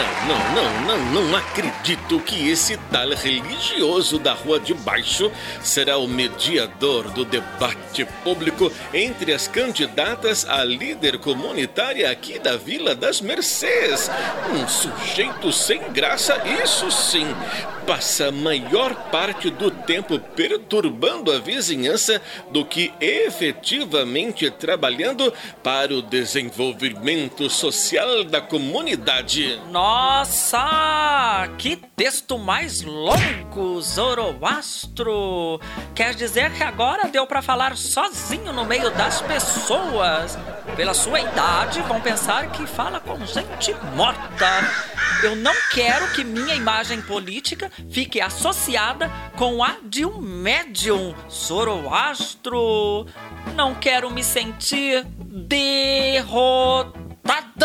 não, não, não, não, não acredito que esse tal religioso da Rua de Baixo será o mediador do debate público entre as candidatas a líder comunitária aqui da Vila das Mercês. Um sujeito sem graça, isso sim passa maior parte do tempo perturbando a vizinhança do que efetivamente trabalhando para o desenvolvimento social da comunidade. Nossa! Que texto mais longo, Zoroastro! Quer dizer que agora deu para falar sozinho no meio das pessoas? Pela sua idade, vão pensar que fala com gente morta. Eu não quero que minha imagem política fique associada com a de um médium Zoroastro. Não quero me sentir derrotado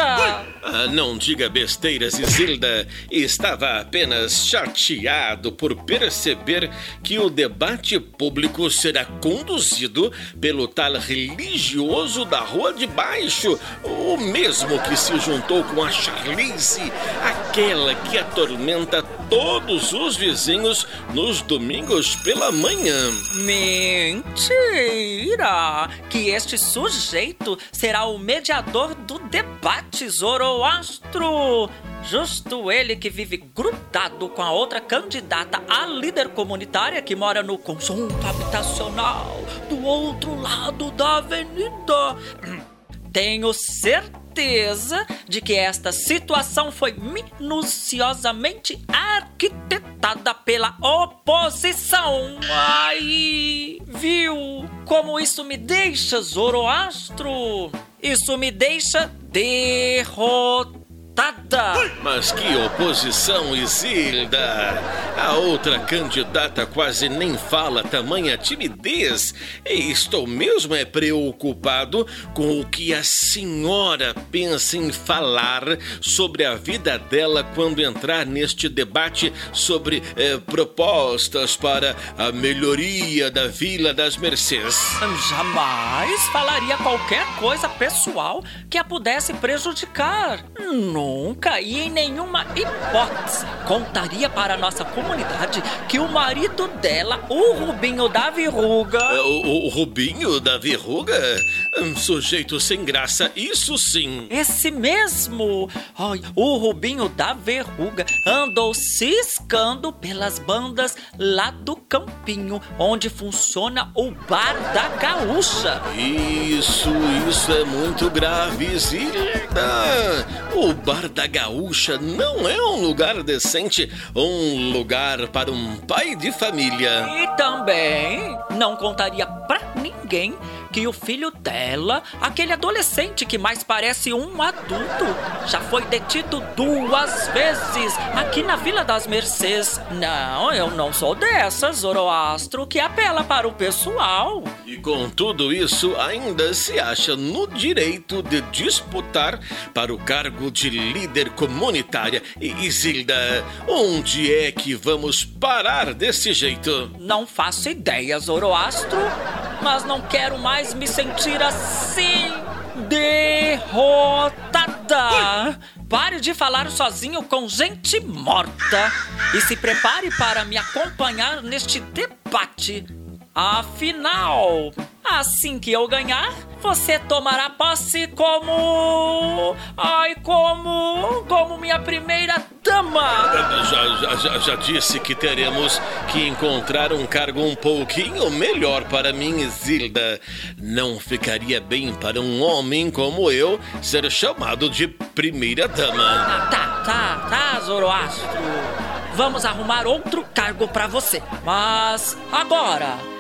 ah, não diga besteiras, Isilda. Estava apenas chateado por perceber que o debate público será conduzido pelo tal religioso da Rua de Baixo, o mesmo que se juntou com a Charlize, aquela que atormenta todos os vizinhos nos domingos pela manhã. Mentira! Que este sujeito será o mediador do debate Zoroastro! Justo ele que vive grudado com a outra candidata a líder comunitária que mora no conjunto habitacional do outro lado da avenida. Tenho certeza de que esta situação foi minuciosamente arquitetada pela oposição. Ai, viu como isso me deixa, Zoroastro? Isso me deixa でほ derrotado mas que oposição, Isilda! A outra candidata quase nem fala tamanha timidez. E estou mesmo é preocupado com o que a senhora pensa em falar sobre a vida dela quando entrar neste debate sobre eh, propostas para a melhoria da Vila das Mercês. Jamais falaria qualquer coisa pessoal que a pudesse prejudicar. Não Nunca e em nenhuma hipótese contaria para a nossa comunidade que o marido dela, o Rubinho da Verruga. É, o, o Rubinho da Verruga? Um sujeito sem graça, isso sim. Esse mesmo. Ai, o Rubinho da Verruga andou ciscando pelas bandas lá do Campinho, onde funciona o Bar da Gaúcha. Isso, isso é muito grave, Zilda. O Bar Bar da Gaúcha não é um lugar decente, um lugar para um pai de família. E também não contaria pra ninguém que o filho dela, aquele adolescente que mais parece um adulto, já foi detido duas vezes aqui na Vila das Mercês. Não, eu não sou dessas, Zoroastro, que apela para o pessoal. E com tudo isso, ainda se acha no direito de disputar para o cargo de líder comunitária. E Isilda, onde é que vamos parar desse jeito? Não faço ideia, Zoroastro, mas não quero mais me sentir assim derrotada. Pare de falar sozinho com gente morta e se prepare para me acompanhar neste debate. Afinal, assim que eu ganhar, você tomará posse como. Ai, como. como minha primeira dama! Já, já, já, disse que teremos que encontrar um cargo um pouquinho melhor para mim, Zilda. Não ficaria bem para um homem como eu ser chamado de primeira dama. Ah, tá, tá, tá, Zoroastro. Vamos arrumar outro cargo para você. Mas agora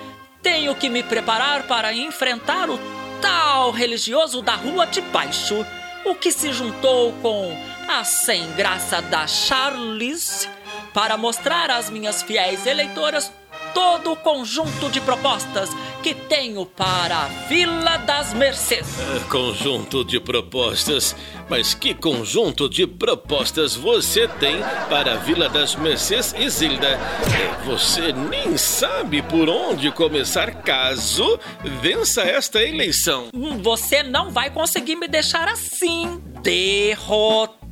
tenho que me preparar para enfrentar o tal religioso da rua de baixo, o que se juntou com a sem graça da Charlize para mostrar às minhas fiéis eleitoras todo o conjunto de propostas que tenho para a Vila das Mercês. É, conjunto de propostas? Mas que conjunto de propostas você tem para a Vila das Mercês, Isilda? É, você nem sabe por onde começar caso vença esta eleição. Você não vai conseguir me deixar assim, derrotado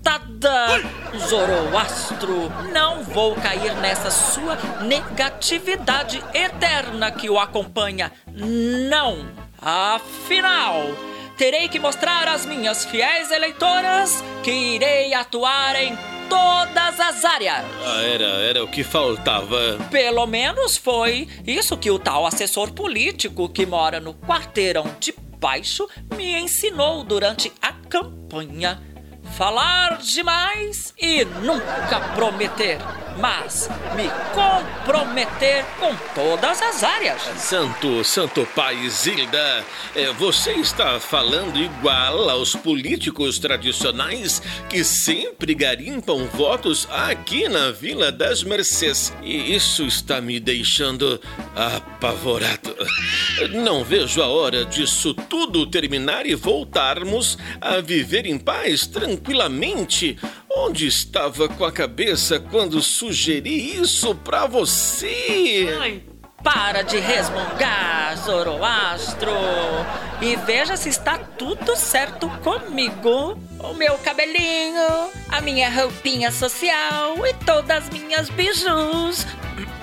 Zoroastro, não vou cair nessa sua negatividade eterna que o acompanha. Não. Afinal, terei que mostrar às minhas fiéis eleitoras que irei atuar em todas as áreas. Ah, era, era o que faltava. Pelo menos foi isso que o tal assessor político que mora no quarteirão de baixo me ensinou durante a campanha falar demais e nunca prometer, mas me comprometer com todas as áreas. Santo, Santo Pai Zilda, é, você está falando igual aos políticos tradicionais que sempre garimpam votos aqui na Vila das Mercês. E isso está me deixando apavorado. Não vejo a hora disso tudo terminar e voltarmos a viver em paz tranquilamente. Onde estava com a cabeça quando sugeri isso para você? Ai, para de resmungar, Zoroastro, e veja se está tudo certo comigo. O meu cabelinho, a minha roupinha social e todas as minhas bijus.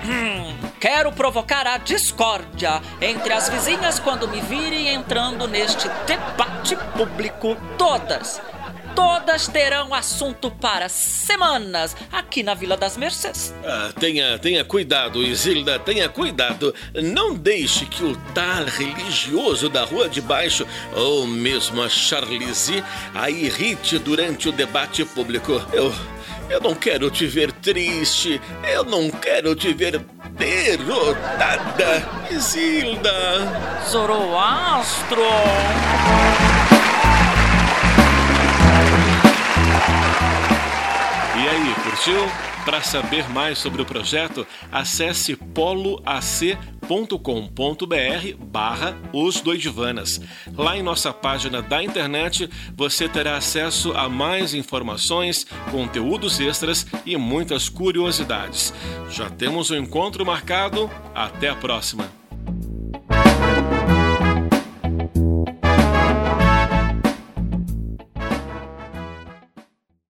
Quero provocar a discórdia entre as vizinhas quando me virem entrando neste debate público. Todas, todas terão assunto para semanas aqui na Vila das Mercês. Ah, tenha, tenha cuidado, Isilda, tenha cuidado. Não deixe que o tal religioso da Rua de Baixo, ou mesmo a Charlize, a irrite durante o debate público. Eu. Eu não quero te ver triste. Eu não quero te ver derrotada, Isilda. Zoroastro! Aí, curtiu? Para saber mais sobre o projeto, acesse poloac.com.br barra Os Doidivanas. Lá em nossa página da internet você terá acesso a mais informações, conteúdos extras e muitas curiosidades. Já temos um encontro marcado. Até a próxima!